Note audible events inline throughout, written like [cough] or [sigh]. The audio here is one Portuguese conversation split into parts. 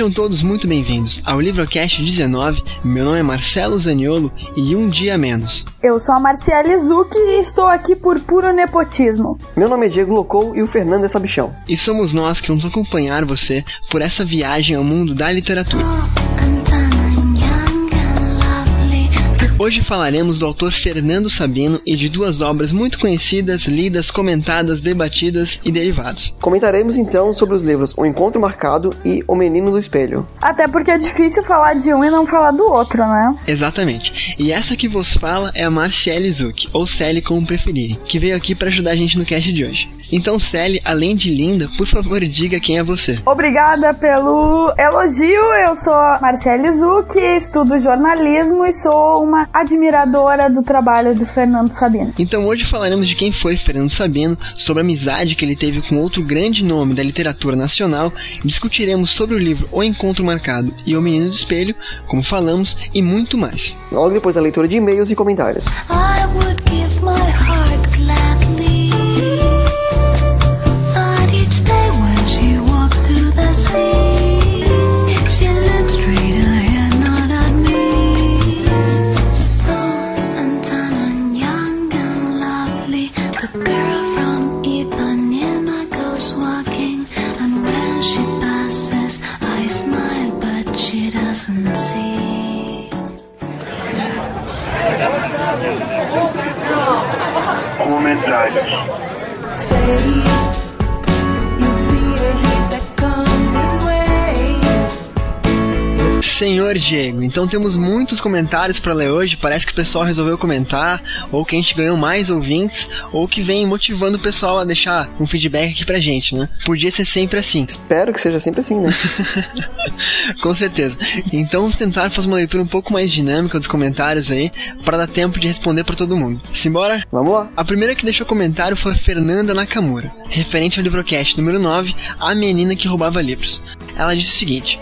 Sejam todos muito bem-vindos ao Livrocast 19. Meu nome é Marcelo Zaniolo e um dia menos. Eu sou a Marciele Zucchi e estou aqui por puro nepotismo. Meu nome é Diego Locou e o Fernando é Sabichão. E somos nós que vamos acompanhar você por essa viagem ao mundo da literatura. Hoje falaremos do autor Fernando Sabino e de duas obras muito conhecidas, lidas, comentadas, debatidas e derivados. Comentaremos então sobre os livros O Encontro Marcado e O Menino do Espelho. Até porque é difícil falar de um e não falar do outro, né? Exatamente. E essa que vos fala é a Marciele Zuc, ou Sally como preferirem, que veio aqui para ajudar a gente no cast de hoje. Então, Sally, além de linda, por favor diga quem é você. Obrigada pelo elogio. Eu sou Marcele Zucchi, estudo jornalismo e sou uma admiradora do trabalho do Fernando Sabino. Então, hoje falaremos de quem foi Fernando Sabino, sobre a amizade que ele teve com outro grande nome da literatura nacional, discutiremos sobre o livro O Encontro Marcado e O Menino do Espelho, como falamos, e muito mais. Logo depois da leitura de e-mails e comentários. Diego, então temos muitos comentários para ler hoje. Parece que o pessoal resolveu comentar, ou que a gente ganhou mais ouvintes, ou que vem motivando o pessoal a deixar um feedback aqui pra gente, né? Podia ser sempre assim. Espero que seja sempre assim, né? [laughs] Com certeza. Então vamos tentar fazer uma leitura um pouco mais dinâmica dos comentários aí, para dar tempo de responder para todo mundo. Simbora? Vamos lá. A primeira que deixou comentário foi Fernanda Nakamura, referente ao livrocast número 9, A Menina que Roubava Livros. Ela disse o seguinte.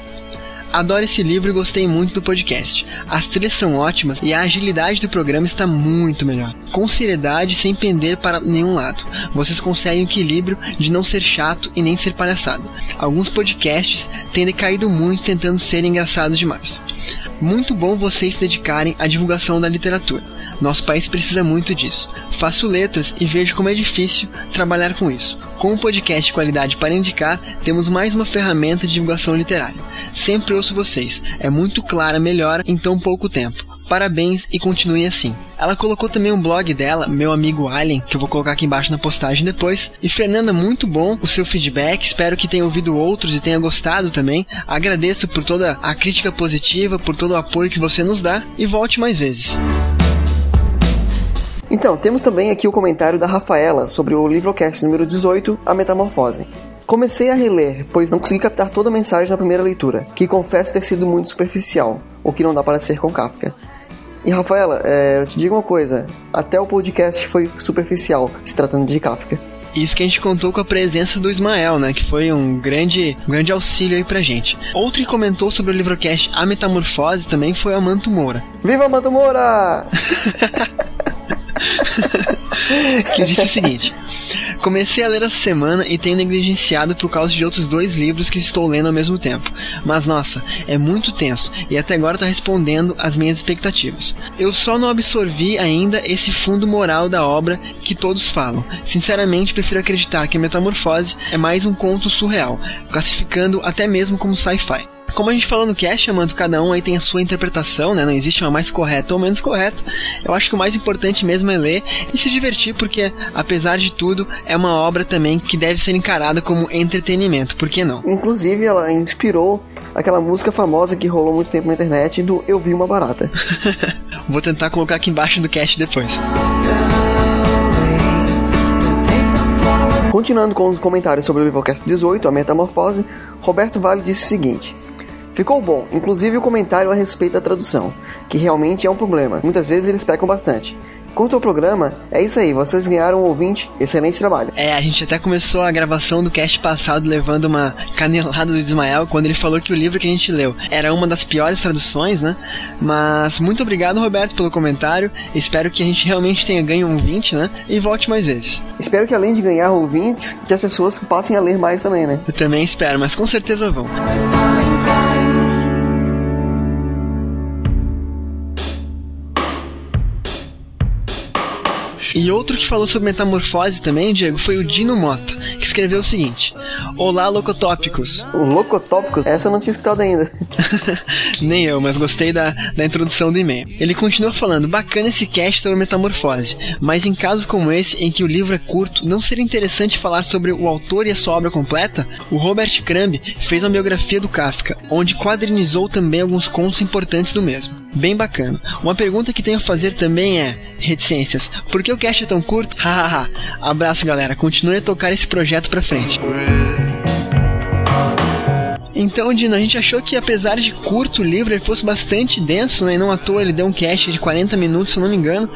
Adoro esse livro e gostei muito do podcast. As trilhas são ótimas e a agilidade do programa está muito melhor. Com seriedade sem pender para nenhum lado. Vocês conseguem o equilíbrio de não ser chato e nem ser palhaçado. Alguns podcasts têm decaído muito tentando ser engraçados demais. Muito bom vocês se dedicarem à divulgação da literatura. Nosso país precisa muito disso. Faço letras e vejo como é difícil trabalhar com isso. Com um podcast de qualidade para indicar, temos mais uma ferramenta de divulgação literária. Sempre ouço vocês. É muito clara melhora em tão pouco tempo. Parabéns e continue assim. Ela colocou também um blog dela, meu amigo Alien, que eu vou colocar aqui embaixo na postagem depois. E Fernanda, muito bom o seu feedback. Espero que tenha ouvido outros e tenha gostado também. Agradeço por toda a crítica positiva, por todo o apoio que você nos dá e volte mais vezes. Então, temos também aqui o comentário da Rafaela sobre o livrocast número 18, A Metamorfose. Comecei a reler, pois não consegui captar toda a mensagem na primeira leitura, que confesso ter sido muito superficial, o que não dá para ser com Kafka. E Rafaela, é, eu te digo uma coisa, até o podcast foi superficial, se tratando de Kafka. Isso que a gente contou com a presença do Ismael, né? Que foi um grande, um grande auxílio aí pra gente. Outro que comentou sobre o livrocast A Metamorfose também foi a Manto Moura. Viva Manto Moura! [laughs] [laughs] que disse o seguinte: Comecei a ler essa semana e tenho negligenciado por causa de outros dois livros que estou lendo ao mesmo tempo. Mas nossa, é muito tenso e até agora está respondendo às minhas expectativas. Eu só não absorvi ainda esse fundo moral da obra que todos falam. Sinceramente, prefiro acreditar que a Metamorfose é mais um conto surreal, classificando até mesmo como sci-fi. Como a gente falou no cast, Amando, cada um aí tem a sua interpretação, né? Não existe uma mais correta ou menos correta. Eu acho que o mais importante mesmo é ler e se divertir, porque, apesar de tudo, é uma obra também que deve ser encarada como entretenimento, por que não? Inclusive, ela inspirou aquela música famosa que rolou muito tempo na internet do Eu Vi Uma Barata. [laughs] Vou tentar colocar aqui embaixo do cast depois. Continuando com os comentários sobre o Livrocast 18, a Metamorfose, Roberto Vale disse o seguinte: Ficou bom, inclusive o comentário a respeito da tradução, que realmente é um problema. Muitas vezes eles pecam bastante. Quanto ao programa, é isso aí, vocês ganharam um ouvinte, excelente trabalho. É, a gente até começou a gravação do cast passado levando uma canelada do Ismael quando ele falou que o livro que a gente leu era uma das piores traduções, né? Mas muito obrigado, Roberto, pelo comentário. Espero que a gente realmente tenha ganho um ouvinte, né? E volte mais vezes. Espero que além de ganhar ouvintes, que as pessoas passem a ler mais também, né? Eu também espero, mas com certeza vão. E outro que falou sobre metamorfose também, Diego, foi o Dino Mota, que escreveu o seguinte: Olá, locotópicos. O Locotópicos, essa eu não tinha escutado ainda. [laughs] Nem eu, mas gostei da, da introdução do e-mail. Ele continua falando: bacana esse cast sobre metamorfose, mas em casos como esse, em que o livro é curto, não seria interessante falar sobre o autor e a sua obra completa? O Robert Crumb fez uma biografia do Kafka, onde quadrinizou também alguns contos importantes do mesmo. Bem bacana. Uma pergunta que tenho a fazer também é: reticências, por que o cast é tão curto? Hahaha. Abraço, galera. Continue a tocar esse projeto pra frente. Então, Dino, a gente achou que apesar de curto o livro, ele fosse bastante denso, né? E não à toa ele deu um cast de 40 minutos, se eu não me engano.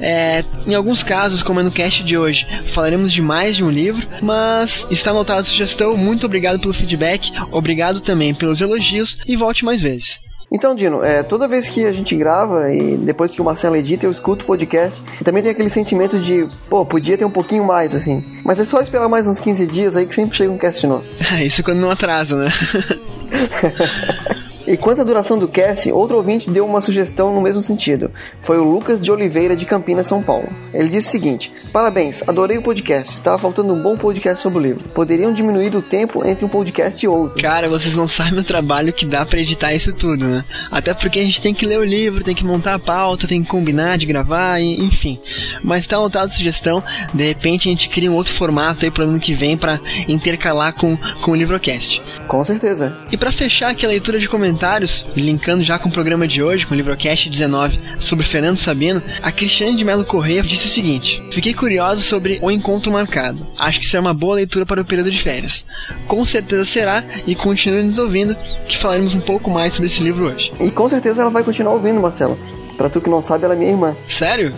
É, em alguns casos, como é no cast de hoje, falaremos de mais de um livro, mas está anotada a sugestão. Muito obrigado pelo feedback, obrigado também pelos elogios e volte mais vezes. Então, Dino, é, toda vez que a gente grava e depois que o Marcelo edita, eu escuto o podcast e também tem aquele sentimento de, pô, podia ter um pouquinho mais, assim. Mas é só esperar mais uns 15 dias aí que sempre chega um cast novo. [laughs] Isso quando não atrasa, né? [laughs] E quanto à duração do cast, outro ouvinte deu uma sugestão no mesmo sentido. Foi o Lucas de Oliveira, de Campinas, São Paulo. Ele disse o seguinte: Parabéns, adorei o podcast. Estava faltando um bom podcast sobre o livro. Poderiam diminuir o tempo entre um podcast e outro. Cara, vocês não sabem o trabalho que dá pra editar isso tudo, né? Até porque a gente tem que ler o livro, tem que montar a pauta, tem que combinar de gravar, e, enfim. Mas tá anotada a sugestão. De repente a gente cria um outro formato aí pro ano que vem pra intercalar com, com o Livrocast. Com certeza. E para fechar aqui a leitura de comentários, linkando já com o programa de hoje, com o Livrocast 19, sobre Fernando Sabino, a Cristiane de Melo Correia disse o seguinte: Fiquei curioso sobre o encontro marcado. Acho que será uma boa leitura para o período de férias. Com certeza será, e continue nos ouvindo, que falaremos um pouco mais sobre esse livro hoje. E com certeza ela vai continuar ouvindo, Marcelo. Pra tu que não sabe, ela é minha irmã. Sério?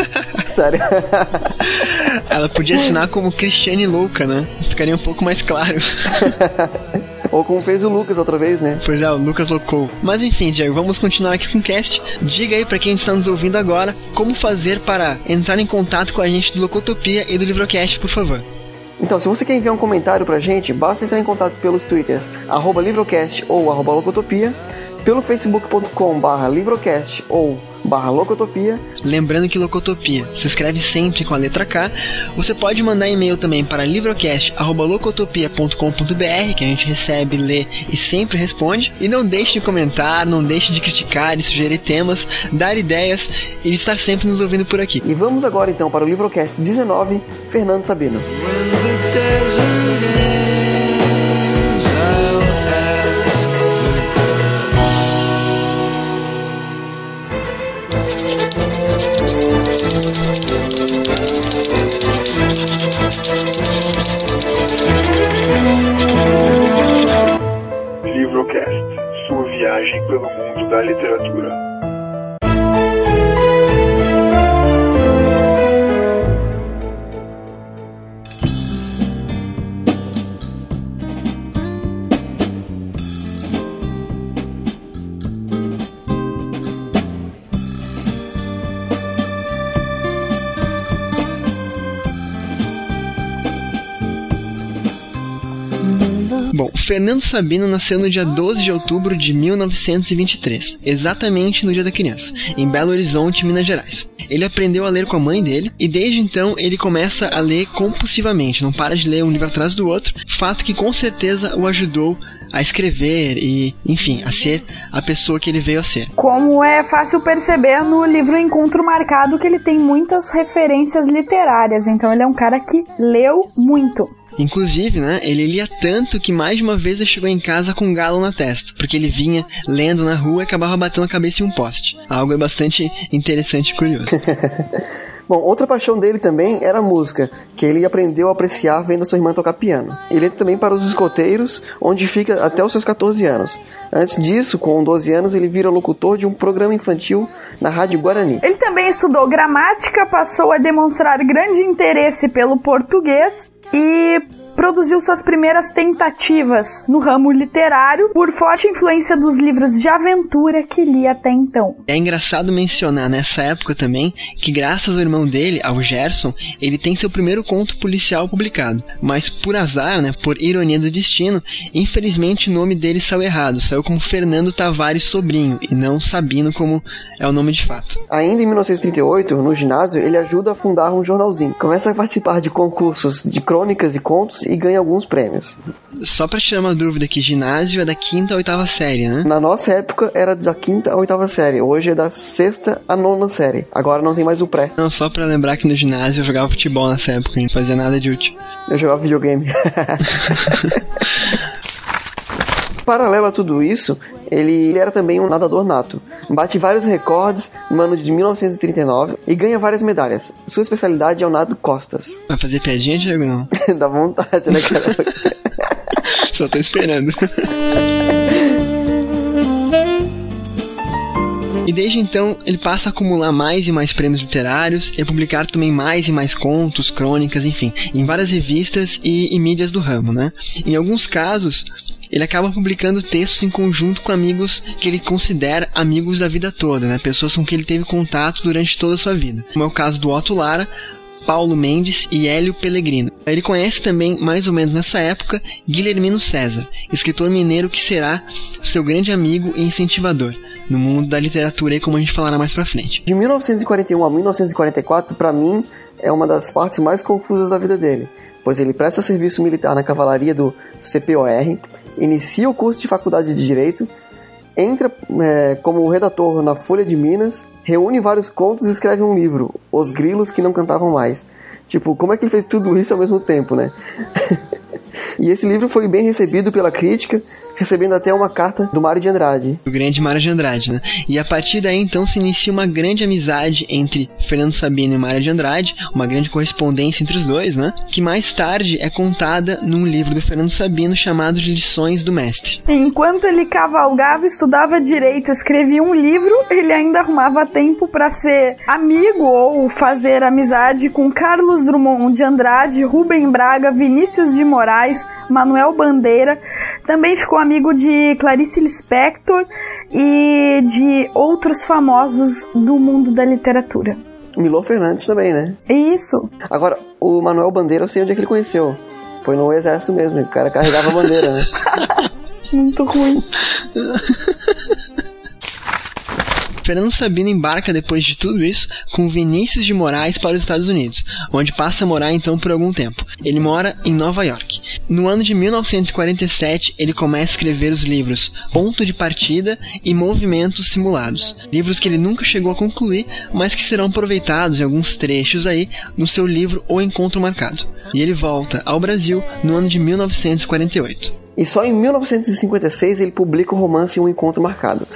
[laughs] Sério. [laughs] Ela podia assinar como Cristiane Louca, né? Ficaria um pouco mais claro. [laughs] Ou como fez o Lucas outra vez, né? Pois é, o Lucas loucou. Mas enfim, Diego, vamos continuar aqui com o cast. Diga aí pra quem está nos ouvindo agora como fazer para entrar em contato com a gente do Locotopia e do Livrocast, por favor. Então, se você quer enviar um comentário pra gente, basta entrar em contato pelos twitters arroba livrocast ou arroba locotopia, pelo facebook.com barra livrocast ou barra locotopia, Lembrando que Locotopia se escreve sempre com a letra K. Você pode mandar e-mail também para livrocast.locotopia.com.br que a gente recebe, lê e sempre responde. E não deixe de comentar, não deixe de criticar e sugerir temas, dar ideias e estar sempre nos ouvindo por aqui. E vamos agora então para o Livrocast 19, Fernando Sabino. Da literatura. Fernando Sabino nasceu no dia 12 de outubro de 1923, exatamente no Dia da Criança, em Belo Horizonte, Minas Gerais. Ele aprendeu a ler com a mãe dele e desde então ele começa a ler compulsivamente, não para de ler um livro atrás do outro, fato que com certeza o ajudou a escrever e, enfim, a ser a pessoa que ele veio a ser. Como é fácil perceber no livro Encontro Marcado que ele tem muitas referências literárias, então ele é um cara que leu muito. Inclusive, né, ele lia tanto que mais de uma vez ele chegou em casa com um galo na testa, porque ele vinha lendo na rua e acabava batendo a cabeça em um poste. Algo bastante interessante e curioso. [laughs] Bom, outra paixão dele também era a música, que ele aprendeu a apreciar vendo a sua irmã tocar piano. Ele entra também para os escoteiros, onde fica até os seus 14 anos. Antes disso, com 12 anos, ele vira locutor de um programa infantil na Rádio Guarani. Ele também estudou gramática, passou a demonstrar grande interesse pelo português e produziu suas primeiras tentativas no ramo literário por forte influência dos livros de aventura que lia até então. É engraçado mencionar nessa época também que graças ao irmão dele, ao Gerson, ele tem seu primeiro conto policial publicado, mas por azar, né, por ironia do destino, infelizmente o nome dele saiu errado, saiu como Fernando Tavares Sobrinho e não Sabino como é o nome de fato. Ainda em 1938, no ginásio, ele ajuda a fundar um jornalzinho. Começa a participar de concursos de crônicas e contos e ganha alguns prêmios. Só pra tirar uma dúvida aqui, ginásio é da quinta a oitava série, né? Na nossa época era da quinta a oitava série, hoje é da sexta a nona série. Agora não tem mais o pré. Não, só pra lembrar que no ginásio eu jogava futebol nessa época, não fazia nada de útil. Eu jogava videogame. [laughs] Paralelo a tudo isso, ele era também um nadador nato. Bate vários recordes no ano de 1939 e ganha várias medalhas. Sua especialidade é o nado costas. Vai fazer piadinha, Diego? Não. [laughs] Dá vontade, né, cara? [laughs] Só tô esperando. E desde então ele passa a acumular mais e mais prêmios literários e a publicar também mais e mais contos, crônicas, enfim, em várias revistas e, e mídias do ramo, né? Em alguns casos, ele acaba publicando textos em conjunto com amigos que ele considera amigos da vida toda, né? Pessoas com quem ele teve contato durante toda a sua vida. Como é o caso do Otto Lara, Paulo Mendes e Hélio Pellegrino. Ele conhece também, mais ou menos nessa época, Guilhermino César, escritor mineiro que será seu grande amigo e incentivador no mundo da literatura, aí como a gente falará mais pra frente. De 1941 a 1944, para mim, é uma das partes mais confusas da vida dele, pois ele presta serviço militar na cavalaria do CPOR, inicia o curso de faculdade de Direito, entra é, como redator na Folha de Minas, reúne vários contos e escreve um livro, Os Grilos que Não Cantavam Mais. Tipo, como é que ele fez tudo isso ao mesmo tempo, né? [laughs] E esse livro foi bem recebido pela crítica, recebendo até uma carta do Mário de Andrade. O grande Mário de Andrade, né? E a partir daí então se inicia uma grande amizade entre Fernando Sabino e Mário de Andrade, uma grande correspondência entre os dois, né? Que mais tarde é contada num livro do Fernando Sabino chamado de Lições do Mestre. Enquanto ele cavalgava, estudava direito, escrevia um livro, ele ainda arrumava tempo para ser amigo ou fazer amizade com Carlos Drummond de Andrade, Rubem Braga, Vinícius de Moraes, Manuel Bandeira. Também ficou amigo de Clarice Lispector e de outros famosos do mundo da literatura. Milor Fernandes também, né? Isso. Agora, o Manuel Bandeira, eu sei onde é que ele conheceu. Foi no exército mesmo, o cara carregava a bandeira, né? [laughs] Muito ruim. [laughs] Fernando Sabino embarca depois de tudo isso com Vinícius de Moraes para os Estados Unidos, onde passa a morar então por algum tempo. Ele mora em Nova York. No ano de 1947, ele começa a escrever os livros Ponto de Partida e Movimentos Simulados, livros que ele nunca chegou a concluir, mas que serão aproveitados em alguns trechos aí no seu livro O Encontro Marcado. E ele volta ao Brasil no ano de 1948. E só em 1956 ele publica o romance Um Encontro Marcado.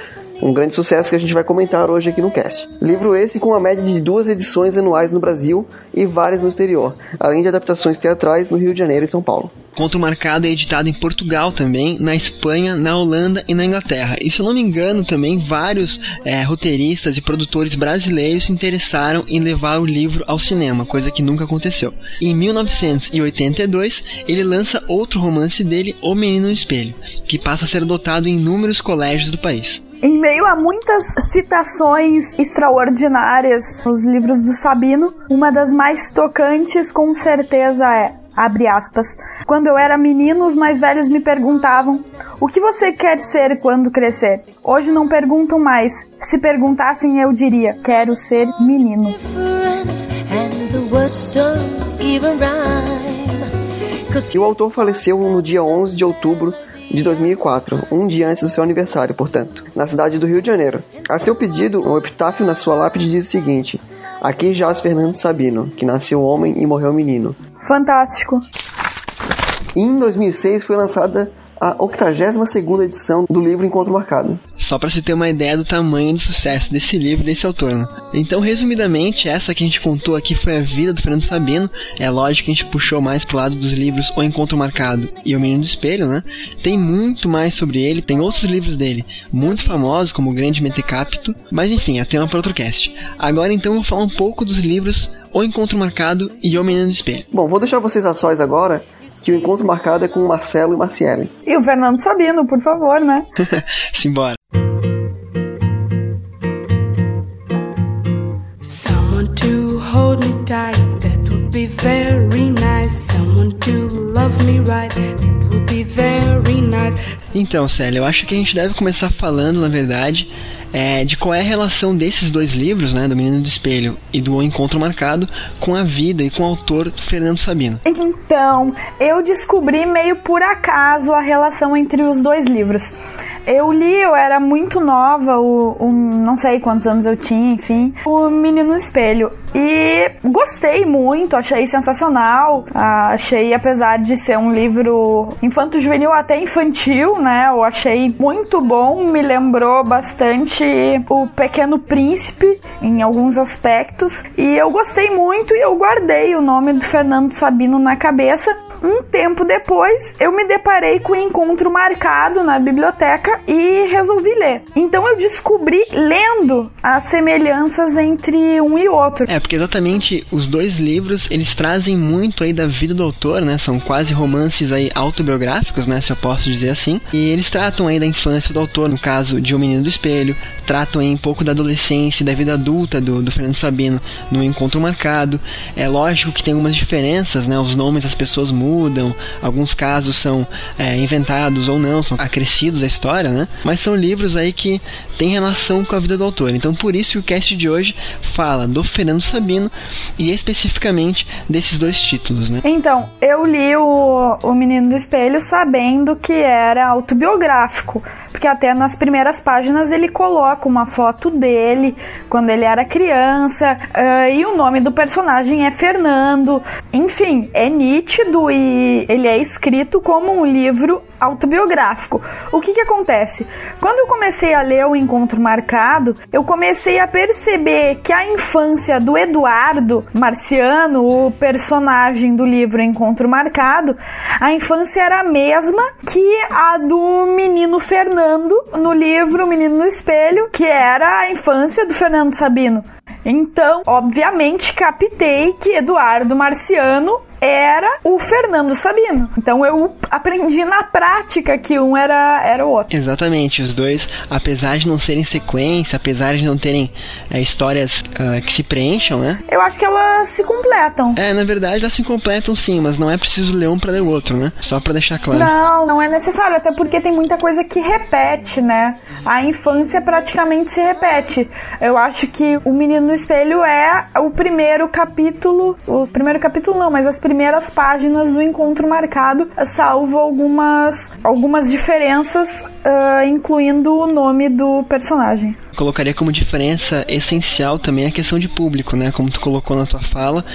Um grande sucesso que a gente vai comentar hoje aqui no cast. Livro esse com a média de duas edições anuais no Brasil e várias no exterior, além de adaptações teatrais no Rio de Janeiro e São Paulo. Conto Marcado é editado em Portugal também, na Espanha, na Holanda e na Inglaterra. E se eu não me engano, também vários é, roteiristas e produtores brasileiros se interessaram em levar o livro ao cinema, coisa que nunca aconteceu. Em 1982, ele lança outro romance dele, O Menino no Espelho, que passa a ser adotado em inúmeros colégios do país. Em meio a muitas citações extraordinárias nos livros do Sabino, uma das mais tocantes com certeza é, abre aspas, quando eu era menino, os mais velhos me perguntavam: "O que você quer ser quando crescer?". Hoje não perguntam mais. Se perguntassem, eu diria: "Quero ser menino". E o autor faleceu no dia 11 de outubro de 2004, um dia antes do seu aniversário, portanto, na cidade do Rio de Janeiro. A seu pedido, o epitáfio na sua lápide diz o seguinte: Aqui jaz Fernando Sabino, que nasceu homem e morreu menino. Fantástico. Em 2006 foi lançada a 82ª edição do livro Encontro Marcado. Só para se ter uma ideia do tamanho do sucesso desse livro desse autor. Né? Então, resumidamente, essa que a gente contou aqui foi a vida do Fernando Sabino. É lógico que a gente puxou mais pro lado dos livros O Encontro Marcado e O Menino do Espelho, né? Tem muito mais sobre ele, tem outros livros dele, muito famosos, como O Grande Mentecapto, mas enfim, é tema para outro cast. Agora então vou falar um pouco dos livros O Encontro Marcado e O Menino do Espelho. Bom, vou deixar vocês a sós agora que o encontro marcado é com o Marcelo e Marciele. E o Fernando Sabino, por favor, né? [laughs] Simbora. Someone to hold me tight, that would be very nice. Someone to love me right, that would be very nice. Então, Célia, eu acho que a gente deve começar falando, na verdade, é, de qual é a relação desses dois livros, né, do Menino do Espelho e do O Encontro Marcado, com a vida e com o autor Fernando Sabino. Então, eu descobri meio por acaso a relação entre os dois livros. Eu li, eu era muito nova, o, o, não sei quantos anos eu tinha, enfim, o Menino no Espelho. E gostei muito, achei sensacional. Achei, apesar de ser um livro infanto-juvenil, até infantil, né? Eu achei muito bom, me lembrou bastante O Pequeno Príncipe em alguns aspectos. E eu gostei muito e eu guardei o nome do Fernando Sabino na cabeça. Um tempo depois, eu me deparei com o um encontro marcado na biblioteca e resolvi ler. Então eu descobri lendo as semelhanças entre um e outro. É, porque exatamente os dois livros, eles trazem muito aí da vida do autor, né? São quase romances aí autobiográficos, né, se eu posso dizer assim. E eles tratam aí da infância do autor, no caso de O Menino do Espelho, tratam aí um pouco da adolescência e da vida adulta do, do Fernando Sabino no Encontro Marcado. É lógico que tem algumas diferenças, né? Os nomes das pessoas mudam, alguns casos são é, inventados ou não, são acrescidos à história, né? Mas são livros aí que têm relação com a vida do autor. Então por isso que o cast de hoje fala do Fernando Sabino e especificamente desses dois títulos, né? Então, eu li o, o Menino do Espelho sabendo que era autobiográfico, porque até nas primeiras páginas ele coloca uma foto dele quando ele era criança uh, e o nome do personagem é Fernando. Enfim, é nítido e ele é escrito como um livro autobiográfico. O que que acontece? Quando eu comecei a ler o Encontro Marcado, eu comecei a perceber que a infância do Eduardo Marciano, o personagem do livro Encontro Marcado, a infância era a mesma que a do menino Fernando no livro Menino no Espelho, que era a infância do Fernando Sabino. Então, obviamente, captei que Eduardo Marciano era o Fernando Sabino. Então eu aprendi na prática que um era, era o outro. Exatamente, os dois, apesar de não serem sequência, apesar de não terem é, histórias uh, que se preencham, né? Eu acho que elas se completam. É, na verdade elas se completam sim, mas não é preciso ler um para ler o outro, né? Só para deixar claro. Não, não é necessário, até porque tem muita coisa que repete, né? A infância praticamente se repete. Eu acho que o Menino no Espelho é o primeiro capítulo, o primeiro capítulo não, mas as primeiras páginas do encontro marcado, salvo algumas, algumas diferenças, uh, incluindo o nome do personagem. Colocaria como diferença essencial também a questão de público, né? Como tu colocou na tua fala,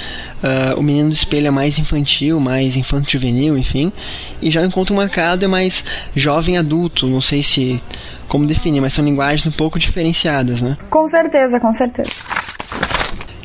uh, o Menino do Espelho é mais infantil, mais infanto-juvenil, enfim, e já o encontro marcado é mais jovem adulto, não sei se como definir, mas são linguagens um pouco diferenciadas, né? Com certeza, com certeza.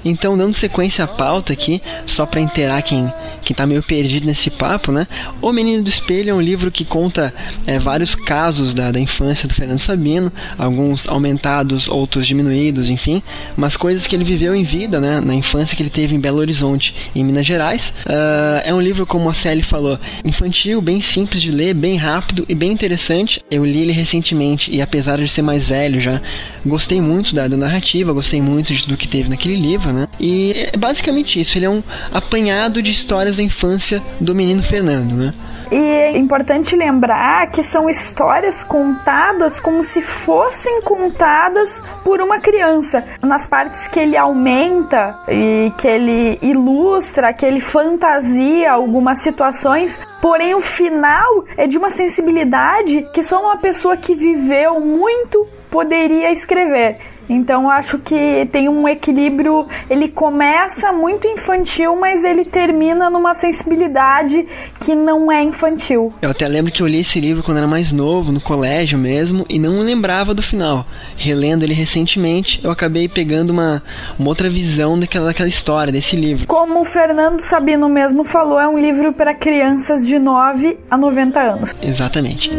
Então, dando sequência à pauta aqui, só para inteirar quem, quem tá meio perdido nesse papo, né? O Menino do Espelho é um livro que conta é, vários casos da, da infância do Fernando Sabino, alguns aumentados, outros diminuídos, enfim, mas coisas que ele viveu em vida, né? Na infância que ele teve em Belo Horizonte, em Minas Gerais. Uh, é um livro, como a Sally falou, infantil, bem simples de ler, bem rápido e bem interessante. Eu li ele recentemente e, apesar de ser mais velho já, gostei muito da, da narrativa, gostei muito de, do que teve naquele livro, né? E é basicamente isso, ele é um apanhado de histórias da infância do menino Fernando, né? E é importante lembrar que são histórias contadas como se fossem contadas por uma criança. Nas partes que ele aumenta e que ele ilustra, que ele fantasia algumas situações, porém o final é de uma sensibilidade que só uma pessoa que viveu muito poderia escrever. Então acho que tem um equilíbrio, ele começa muito infantil, mas ele termina numa sensibilidade que não é infantil. Eu até lembro que eu li esse livro quando era mais novo, no colégio mesmo, e não lembrava do final. Relendo ele recentemente, eu acabei pegando uma, uma outra visão daquela, daquela história, desse livro. Como o Fernando Sabino mesmo falou, é um livro para crianças de 9 a 90 anos. Exatamente.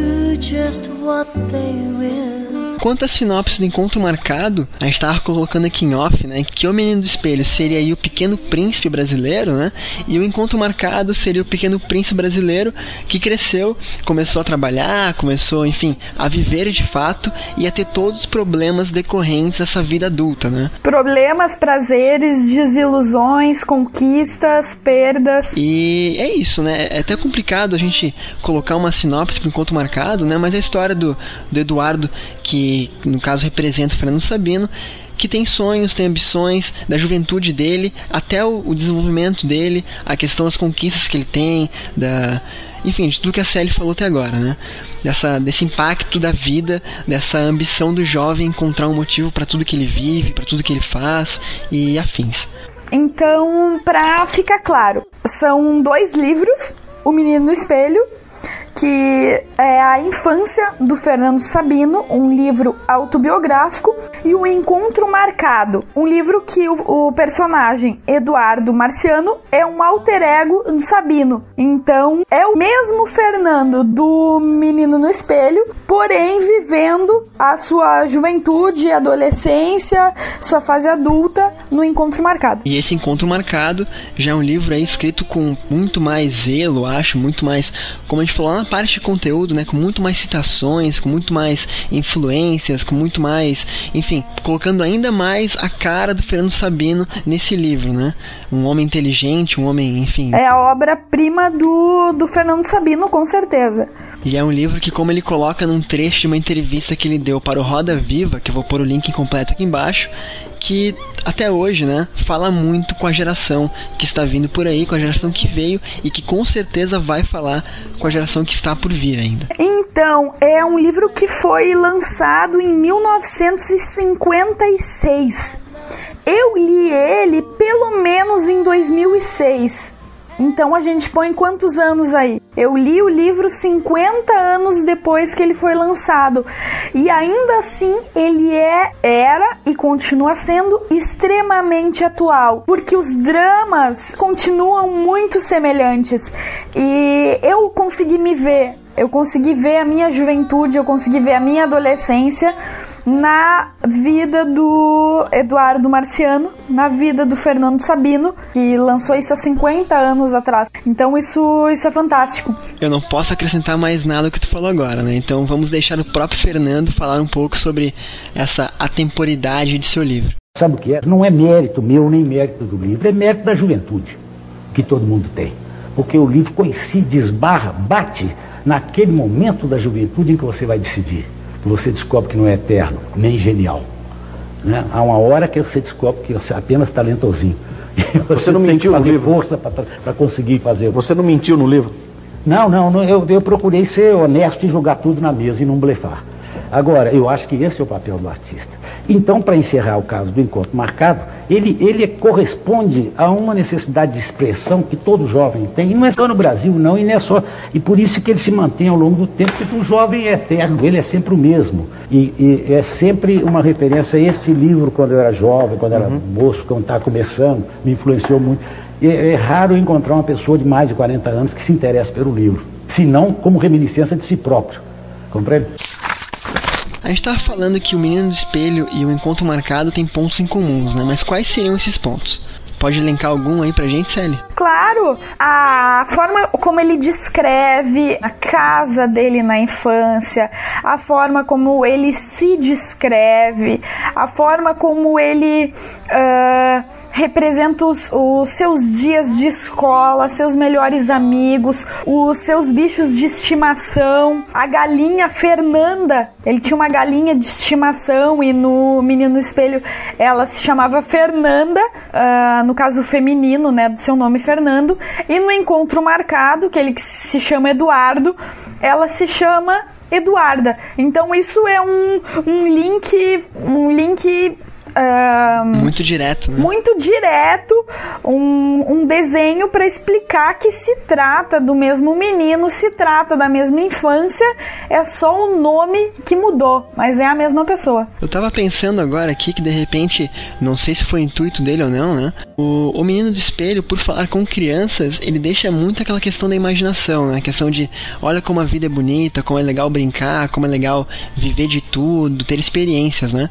Quanto à sinopse do Encontro Marcado, a gente estava colocando aqui em off, né, que o Menino do Espelho seria aí o Pequeno Príncipe brasileiro, né, e o Encontro Marcado seria o Pequeno Príncipe brasileiro que cresceu, começou a trabalhar, começou, enfim, a viver de fato e a ter todos os problemas decorrentes dessa vida adulta, né. Problemas, prazeres, desilusões, conquistas, perdas. E é isso, né, é até complicado a gente colocar uma sinopse para o Encontro Marcado, né, mas a história do, do Eduardo, que no caso representa o Fernando Sabino, que tem sonhos, tem ambições, da juventude dele até o, o, desenvolvimento dele, a questão das conquistas que ele tem, da enfim, de tudo que a Sally falou até agora, né? Dessa, desse impacto da vida, dessa ambição do jovem encontrar um motivo para tudo que ele vive, para tudo que ele faz e afins. Então, para ficar claro, são dois livros, O Menino no Espelho que é a infância do Fernando Sabino, um livro autobiográfico, e o Encontro Marcado, um livro que o, o personagem Eduardo Marciano é um alter ego do Sabino. Então, é o mesmo Fernando do Menino no Espelho, porém vivendo a sua juventude, adolescência, sua fase adulta no Encontro Marcado. E esse Encontro Marcado já é um livro escrito com muito mais zelo, acho, muito mais, como a gente falou lá parte de conteúdo, né, com muito mais citações, com muito mais influências, com muito mais, enfim, colocando ainda mais a cara do Fernando Sabino nesse livro, né? Um homem inteligente, um homem, enfim. É a obra-prima do, do Fernando Sabino, com certeza. E é um livro que, como ele coloca num trecho de uma entrevista que ele deu para o Roda Viva, que eu vou pôr o link completo aqui embaixo, que até hoje, né, fala muito com a geração que está vindo por aí, com a geração que veio e que com certeza vai falar com a geração que está por vir ainda. Então, é um livro que foi lançado em 1956. Eu li ele pelo menos em 2006. Então a gente põe quantos anos aí? Eu li o livro 50 anos depois que ele foi lançado. E ainda assim ele é era e continua sendo extremamente atual, porque os dramas continuam muito semelhantes. E eu consegui me ver, eu consegui ver a minha juventude, eu consegui ver a minha adolescência na vida do Eduardo Marciano, na vida do Fernando Sabino, que lançou isso há 50 anos atrás. Então isso, isso é fantástico. Eu não posso acrescentar mais nada ao que tu falou agora, né? Então vamos deixar o próprio Fernando falar um pouco sobre essa atemporidade de seu livro. Sabe o que é? Não é mérito meu nem mérito do livro, é mérito da juventude que todo mundo tem. Porque o livro coincide, esbarra, bate naquele momento da juventude em que você vai decidir você descobre que não é eterno, nem genial. Né? Há uma hora que você descobre que você é apenas talentosinho. Você, [laughs] você, não mentiu no livro? força para conseguir fazer. Você não mentiu no livro? Não, não, não eu, eu procurei ser honesto e jogar tudo na mesa e não blefar. Agora, eu acho que esse é o papel do artista. Então, para encerrar o caso do encontro marcado, ele, ele corresponde a uma necessidade de expressão que todo jovem tem, e não é só no Brasil, não, e não é só. E por isso que ele se mantém ao longo do tempo, porque o jovem é eterno, ele é sempre o mesmo. E, e é sempre uma referência a este livro quando eu era jovem, quando eu era uhum. moço, quando estava começando, me influenciou muito. E é, é raro encontrar uma pessoa de mais de 40 anos que se interessa pelo livro, se não como reminiscência de si próprio. Compreende? A gente estava falando que o Menino do Espelho e o Encontro Marcado têm pontos em comuns, né? Mas quais seriam esses pontos? Pode elencar algum aí pra gente, Sally? Claro! A forma como ele descreve a casa dele na infância, a forma como ele se descreve, a forma como ele uh, representa os, os seus dias de escola, seus melhores amigos, os seus bichos de estimação, a galinha Fernanda. Ele tinha uma galinha de estimação e no Menino no Espelho ela se chamava Fernanda. Uh, no caso feminino, né, do seu nome Fernando, e no encontro marcado, que ele se chama Eduardo, ela se chama Eduarda. Então isso é um, um link, um link Muito direto, né? muito direto um, um desenho para explicar que se trata do mesmo menino, se trata da mesma infância, é só o nome que mudou, mas é a mesma pessoa. Eu tava pensando agora aqui que de repente, não sei se foi intuito dele ou não, né? O, o menino do espelho, por falar com crianças, ele deixa muito aquela questão da imaginação, né? A questão de olha como a vida é bonita, como é legal brincar, como é legal viver de tudo, ter experiências, né?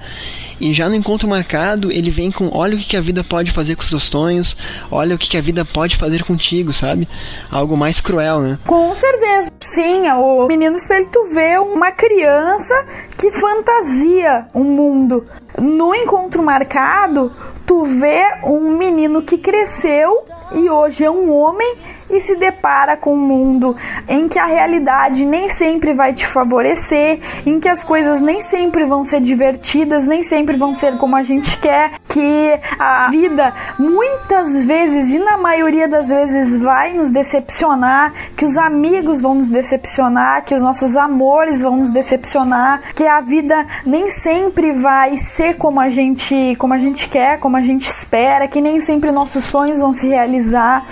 E já no encontro marcado, ele vem com olha o que, a vida pode fazer com os seus sonhos, olha o que, que a vida pode fazer contigo, sabe? Algo mais cruel, né? Com certeza. Sim, o menino espelho tu vê uma criança que fantasia um mundo. No encontro marcado, tu vê um menino que cresceu e hoje é um homem e se depara com um mundo em que a realidade nem sempre vai te favorecer, em que as coisas nem sempre vão ser divertidas, nem sempre vão ser como a gente quer, que a vida muitas vezes e na maioria das vezes vai nos decepcionar, que os amigos vão nos decepcionar, que os nossos amores vão nos decepcionar, que a vida nem sempre vai ser como a gente, como a gente quer, como a gente espera, que nem sempre nossos sonhos vão se realizar.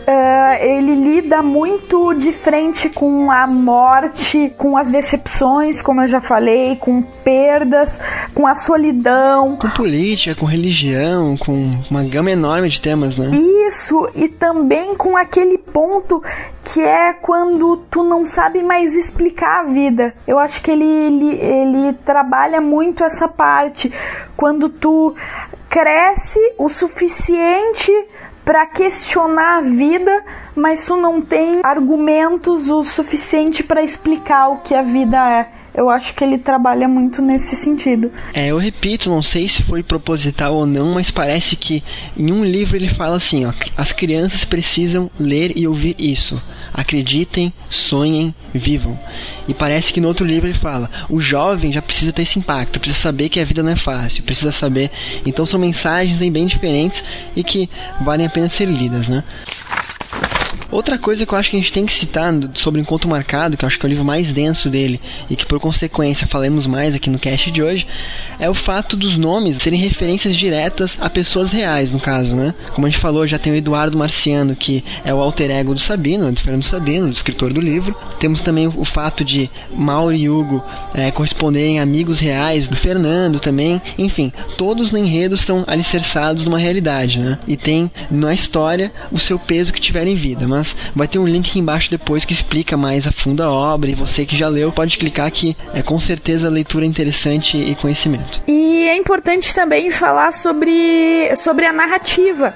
Uh, ele lida muito de frente com a morte, com as decepções, como eu já falei, com perdas, com a solidão. Com política, com religião, com uma gama enorme de temas, né? Isso, e também com aquele ponto que é quando tu não sabe mais explicar a vida. Eu acho que ele, ele, ele trabalha muito essa parte. Quando tu cresce o suficiente para questionar a vida, mas tu não tem argumentos o suficiente para explicar o que a vida é. Eu acho que ele trabalha muito nesse sentido. É, eu repito, não sei se foi proposital ou não, mas parece que em um livro ele fala assim, ó, as crianças precisam ler e ouvir isso. Acreditem, sonhem, vivam. E parece que no outro livro ele fala, o jovem já precisa ter esse impacto, precisa saber que a vida não é fácil, precisa saber. Então são mensagens bem diferentes e que valem a pena ser lidas, né? Outra coisa que eu acho que a gente tem que citar sobre Encontro Marcado, que eu acho que é o livro mais denso dele e que por consequência falemos mais aqui no cast de hoje, é o fato dos nomes serem referências diretas a pessoas reais, no caso, né? Como a gente falou, já tem o Eduardo Marciano, que é o alter ego do Sabino, do Fernando Sabino, do escritor do livro. Temos também o fato de Mauro e Hugo é, corresponderem a amigos reais do Fernando também. Enfim, todos no enredo estão alicerçados numa realidade, né? E tem na história o seu peso que tiver em vida, mas vai ter um link embaixo depois que explica mais a fundo a obra e você que já leu pode clicar que é com certeza leitura interessante e conhecimento. E é importante também falar sobre, sobre a narrativa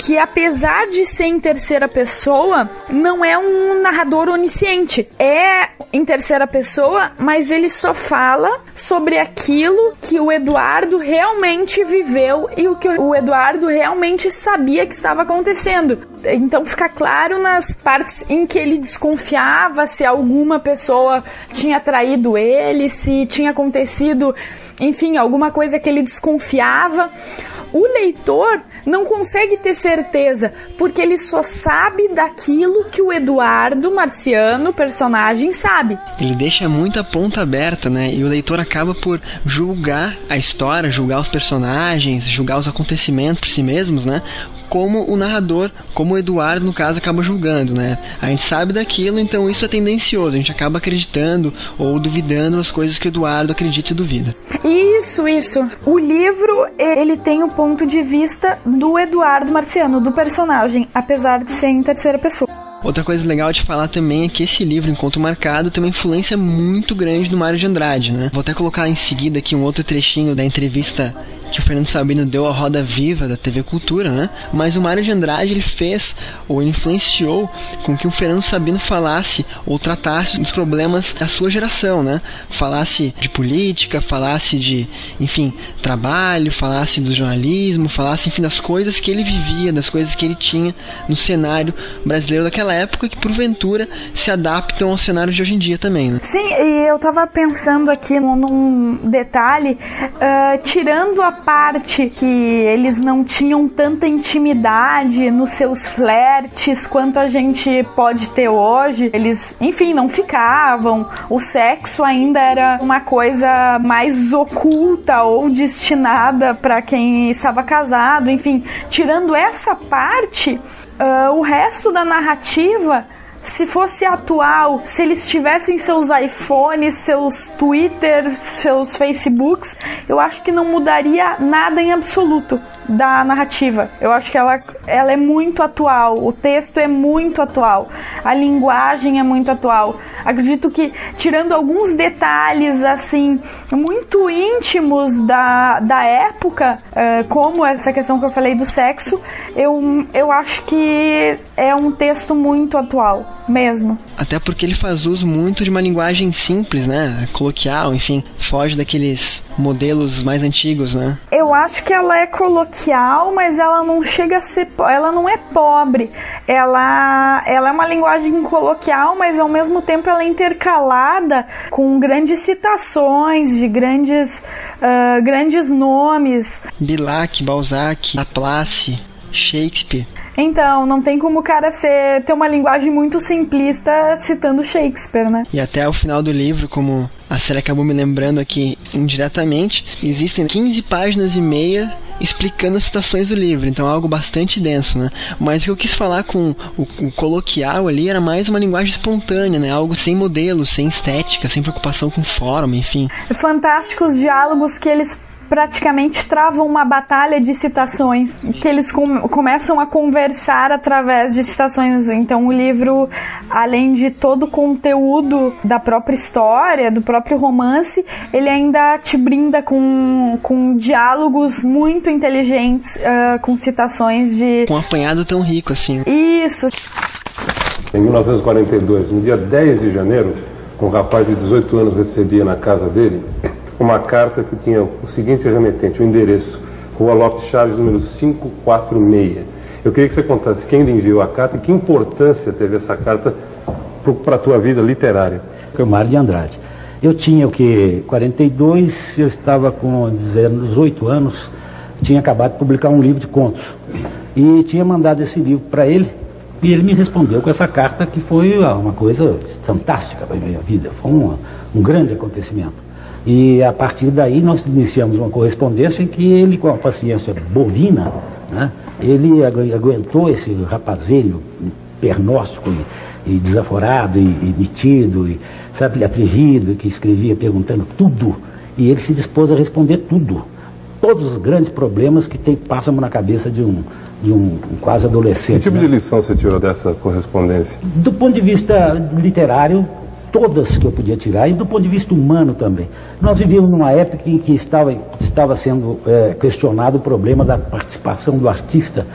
que apesar de ser em terceira pessoa, não é um narrador onisciente. É em terceira pessoa, mas ele só fala sobre aquilo que o Eduardo realmente viveu e o que o Eduardo realmente sabia que estava acontecendo. Então fica claro nas partes em que ele desconfiava se alguma pessoa tinha traído ele, se tinha acontecido, enfim, alguma coisa que ele desconfiava. O leitor não consegue ter porque ele só sabe daquilo que o Eduardo Marciano, personagem, sabe. Ele deixa muita ponta aberta, né? E o leitor acaba por julgar a história, julgar os personagens, julgar os acontecimentos por si mesmos, né? Como o narrador, como o Eduardo, no caso, acaba julgando, né? A gente sabe daquilo, então isso é tendencioso, a gente acaba acreditando ou duvidando as coisas que o Eduardo acredita e duvida. Isso, isso. O livro, ele tem o ponto de vista do Eduardo Marciano, do personagem, apesar de ser em terceira pessoa. Outra coisa legal de falar também é que esse livro, Encontro Marcado, tem uma influência muito grande do Mário de Andrade, né? Vou até colocar em seguida aqui um outro trechinho da entrevista que o Fernando Sabino deu à Roda Viva da TV Cultura, né? Mas o Mário de Andrade ele fez ou influenciou com que o Fernando Sabino falasse ou tratasse dos problemas da sua geração, né? Falasse de política, falasse de, enfim, trabalho, falasse do jornalismo, falasse, enfim, das coisas que ele vivia, das coisas que ele tinha no cenário brasileiro daquela daquela época que porventura se adaptam ao cenário de hoje em dia também, né? Sim, e eu tava pensando aqui num, detalhe, uh, tirando a parte que eles não tinham tanta intimidade nos seus flertes quanto a gente pode ter hoje, eles, enfim, não ficavam, o sexo ainda era uma coisa mais oculta ou destinada para quem estava casado, enfim, tirando essa parte, uh, o resto da narrativa se fosse atual, se eles tivessem seus iPhones, seus Twitters, seus Facebooks, eu acho que não mudaria nada em absoluto da narrativa. Eu acho que ela, ela é muito atual, o texto é muito atual, a linguagem é muito atual. Acredito que, tirando alguns detalhes assim, muito íntimos da, da época, uh, como essa questão que eu falei do sexo, eu, eu acho que é um texto muito atual mesmo. Até porque ele faz uso muito de uma linguagem simples, né? Coloquial, enfim, foge daqueles modelos mais antigos, né? Eu acho que ela é coloquial, mas ela não chega a ser, ela não é pobre. Ela, ela é uma linguagem coloquial, mas ao mesmo tempo ela é intercalada com grandes citações de grandes, uh, grandes nomes. Bilac, Balzac, Laplace, Shakespeare. Então, não tem como o cara ser, ter uma linguagem muito simplista citando Shakespeare, né? E até o final do livro, como a série acabou me lembrando aqui indiretamente, existem 15 páginas e meia explicando as citações do livro, então é algo bastante denso, né? Mas o que eu quis falar com o, o, coloquial ali era mais uma linguagem espontânea, né? Algo sem modelo, sem estética, sem preocupação com forma, enfim. Fantásticos diálogos que eles praticamente travam uma batalha de citações, que eles com, começam a conversar através de citações. Então, o livro, além de todo o conteúdo da própria história, do próprio romance, ele ainda te brinda com, com diálogos muito inteligentes, uh, com citações de. Com um apanhado tão rico assim. Isso. Em 1942, no dia 10 de janeiro, um rapaz de 18 anos recebia na casa dele uma carta que tinha o seguinte remetente, o endereço, Rua Lopes Chaves, número 546. Eu queria que você contasse quem lhe enviou a carta e que importância teve essa carta para a tua vida literária. Mário de Andrade. Eu tinha o que? 42, eu estava com 18 anos, tinha acabado de publicar um livro de contos. E tinha mandado esse livro para ele, e ele me respondeu com essa carta que foi uma coisa fantástica para a minha vida, foi um, um grande acontecimento. E a partir daí nós iniciamos uma correspondência em que ele, com a paciência bovina, né, ele aguentou esse rapazelho pernóstico e, e desaforado e, e, metido, e, sabe, atrevido, que escrevia perguntando tudo, e ele se dispôs a responder tudo. Todos os grandes problemas que tem, passam na cabeça de um, de um, um quase adolescente. Que tipo né? de lição você tirou dessa correspondência? Do ponto de vista literário, todas que eu podia tirar, e do ponto de vista humano também. Nós vivíamos numa época em que estava, estava sendo é, questionado o problema da participação do artista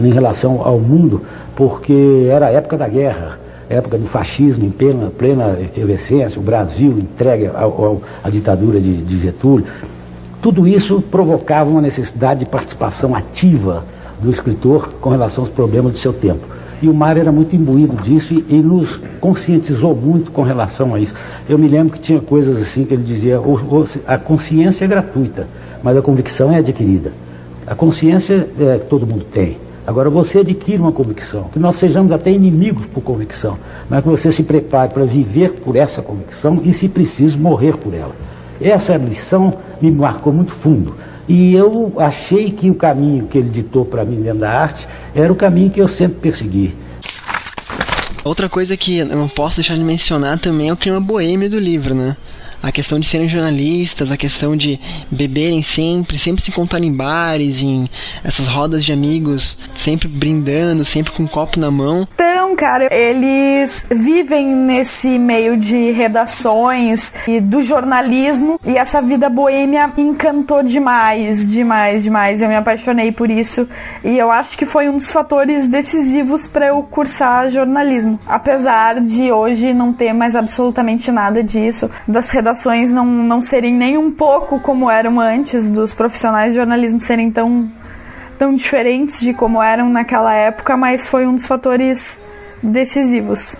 em relação ao mundo, porque era a época da guerra, época do fascismo em plena, plena efervescência, o Brasil entregue à ditadura de, de Getúlio. Tudo isso provocava uma necessidade de participação ativa do escritor com relação aos problemas do seu tempo. E o Mar era muito imbuído disso e, e, nos conscientizou muito com relação a isso. Eu me lembro que tinha coisas assim que ele dizia: a consciência é gratuita, mas a convicção é adquirida. A consciência é, que todo mundo tem. Agora você adquire uma convicção, que nós sejamos até inimigos por convicção, mas que você se prepare para viver por essa convicção e, se preciso, morrer por ela. Essa lição me marcou muito fundo. E eu achei que o caminho que ele ditou para mim dentro da arte era o caminho que eu sempre persegui. Outra coisa que eu não posso deixar de mencionar também é o clima boêmio do livro, né? a questão de serem jornalistas, a questão de beberem sempre, sempre se encontrar em bares, em essas rodas de amigos, sempre brindando, sempre com um copo na mão. Cara, eles vivem nesse meio de redações e do jornalismo e essa vida boêmia encantou demais, demais, demais. Eu me apaixonei por isso e eu acho que foi um dos fatores decisivos para eu cursar jornalismo. Apesar de hoje não ter mais absolutamente nada disso, das redações não, não serem nem um pouco como eram antes, dos profissionais de jornalismo serem tão, tão diferentes de como eram naquela época, mas foi um dos fatores decisivos.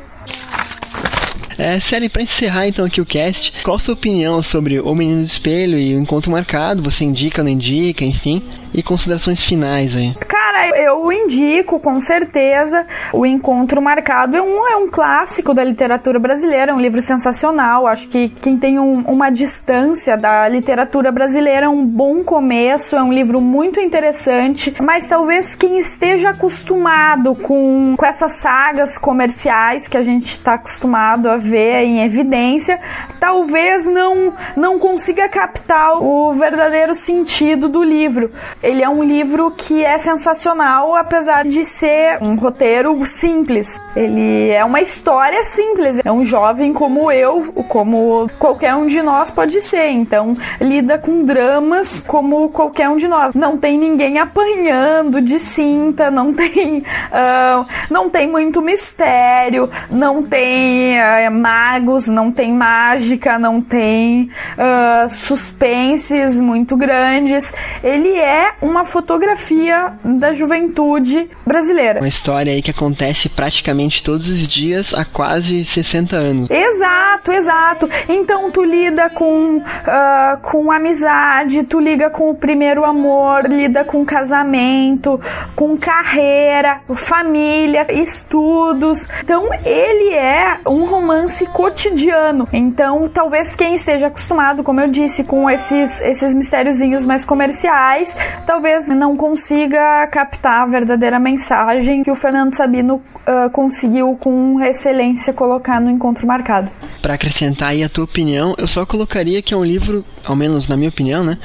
É, Sally, pra encerrar então aqui o cast, qual a sua opinião sobre O Menino do Espelho e o Encontro Marcado? Você indica, não indica, enfim? E considerações finais aí. Cara, eu indico com certeza o Encontro Marcado. É um, é um clássico da literatura brasileira, é um livro sensacional. Acho que quem tem um, uma distância da literatura brasileira é um bom começo, é um livro muito interessante. Mas talvez quem esteja acostumado com, com essas sagas comerciais que a gente está acostumado a ver em evidência, talvez não, não consiga captar o verdadeiro sentido do livro. Ele é um livro que é sensacional, apesar de ser um roteiro simples. Ele é uma história simples. É um jovem como eu, como qualquer um de nós pode ser. Então, lida com dramas como qualquer um de nós. Não tem ninguém apanhando de cinta, não tem, uh, [laughs] não tem muito mistério, não tem uh, magos, não tem mágica, não tem uh, suspenses muito grandes. Ele é uma fotografia da juventude brasileira. Uma história aí que acontece praticamente todos os dias há quase 60 anos. Exato, exato. Então tu lida com, uh, com amizade, tu liga com o primeiro amor, lida com casamento, com carreira, família, estudos. Então ele é um romance cotidiano. Então talvez quem esteja acostumado, como eu disse, com esses, esses mistériozinhos mais comerciais, talvez não consiga captar a verdadeira mensagem que o Fernando Sabino uh, conseguiu com excelência colocar no encontro marcado. Para acrescentar aí a tua opinião, eu só colocaria que é um livro, ao menos na minha opinião, né,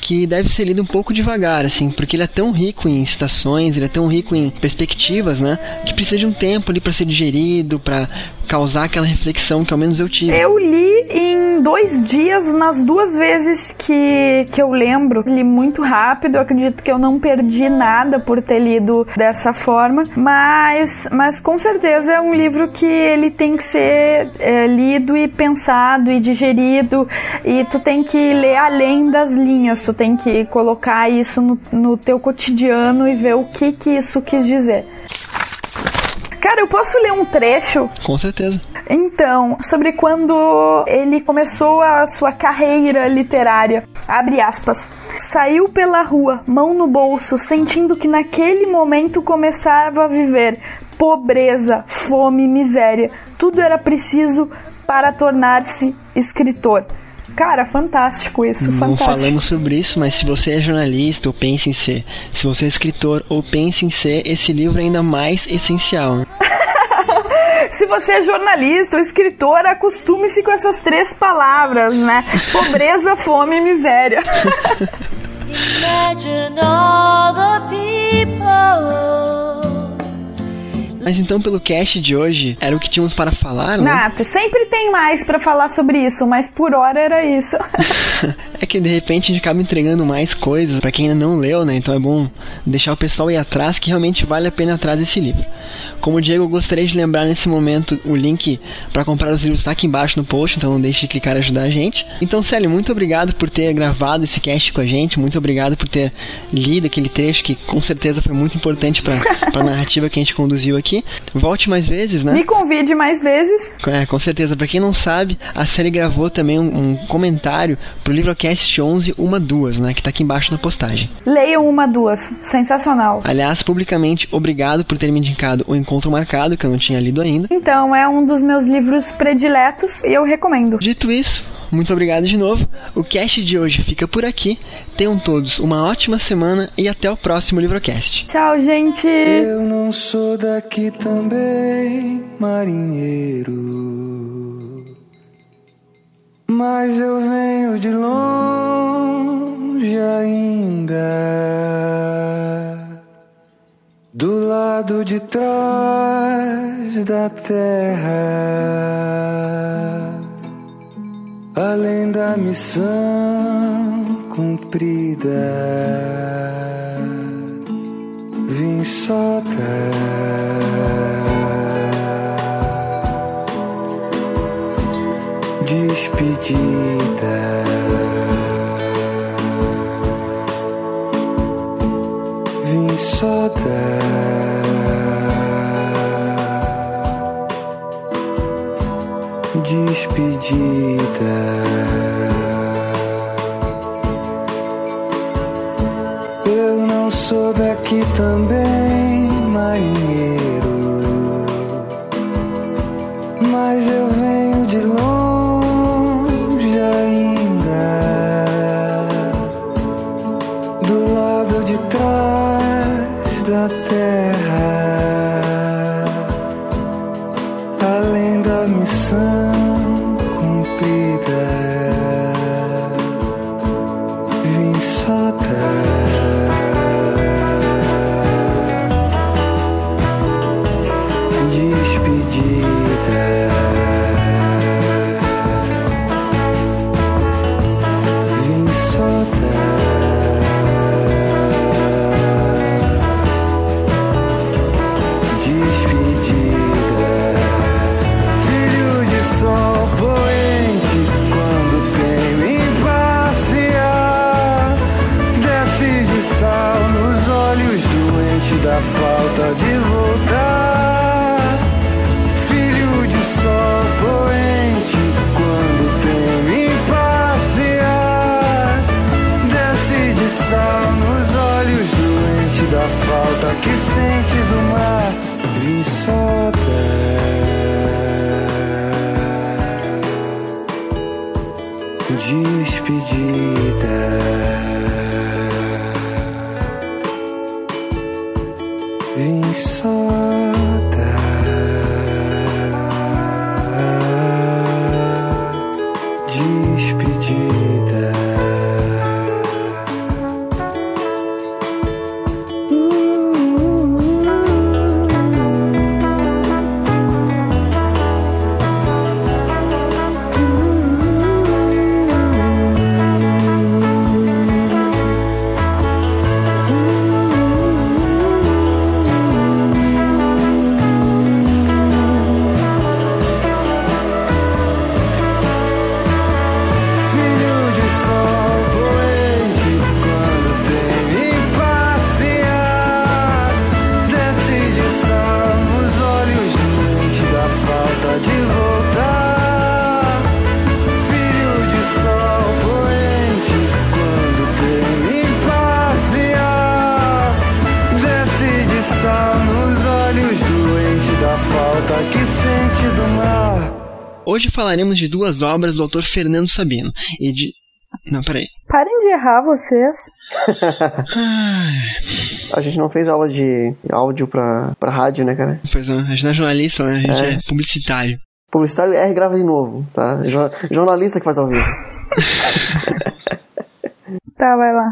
que deve ser lido um pouco devagar, assim, porque ele é tão rico em citações, ele é tão rico em perspectivas, né, que precisa de um tempo ali para ser digerido, para causar aquela reflexão que ao menos eu tive. Eu li em dois dias, nas duas vezes que, que eu lembro. Li muito rápido, eu acredito que eu não perdi nada por ter lido dessa forma, mas, mas com certeza é um livro que ele tem que ser é, lido e pensado e digerido, e tu tem que ler além das linhas, tu tem que colocar isso no, no teu cotidiano e ver o que que isso quis dizer. Cara, eu posso ler um trecho? Com certeza. Então, sobre quando ele começou a sua carreira literária. Abre aspas. Saiu pela rua, mão no bolso, sentindo que naquele momento começava a viver pobreza, fome, miséria. Tudo era preciso para tornar-se escritor. Cara, fantástico isso, Não fantástico. falamos sobre isso, mas se você é jornalista ou pensa em ser, se você é escritor ou pensa em ser, esse livro é ainda mais essencial. Né? [laughs] Se você é jornalista ou escritor, acostume-se com essas três palavras, né? [laughs] Pobreza, fome e miséria. Imagine all the people. Mas então, pelo cast de hoje, era o que tínhamos para falar, né? Nato, sempre tem mais pra falar sobre isso, mas por hora era isso. [laughs] é que de repente a gente acaba entregando mais coisas para quem ainda não leu, né? Então é bom deixar o pessoal ir atrás, que realmente vale a pena atrás desse livro. Como o Diego, eu gostaria de lembrar nesse momento o link para comprar os livros está aqui embaixo no post, então não deixe de clicar e ajudar a gente. Então, Célio, muito obrigado por ter gravado esse cast com a gente, muito obrigado por ter lido aquele trecho que com certeza foi muito importante para a [laughs] narrativa que a gente conduziu aqui. Volte mais vezes, né? Me convide mais vezes. É, com certeza. Para quem não sabe, a série gravou também um, um comentário pro Livrocast 11 Uma Duas, né? Que tá aqui embaixo na postagem. Leiam uma duas. Sensacional. Aliás, publicamente, obrigado por ter me indicado o Encontro Marcado, que eu não tinha lido ainda. Então, é um dos meus livros prediletos e eu recomendo. Dito isso, muito obrigado de novo. O cast de hoje fica por aqui. Tenham todos uma ótima semana e até o próximo Livrocast. Tchau, gente! Eu não sou daqui também, marinheiro. Mas eu venho de longe ainda. Do lado de trás da terra além da missão cumprida, só quer despedida. Vim só despedida. Sou daqui também, marinheiro, mas eu venho de longe ainda, do lado de trás da terra, além da missão falaremos de duas obras do autor Fernando Sabino e de. Não, peraí. Parem de errar vocês. A gente não fez aula de áudio pra, pra rádio, né, cara? Pois não, a gente não é jornalista, né? A gente É. é, publicitário. Publicitário R grava de novo, tá? Jo- jornalista que faz ao vivo. Tá, vai lá.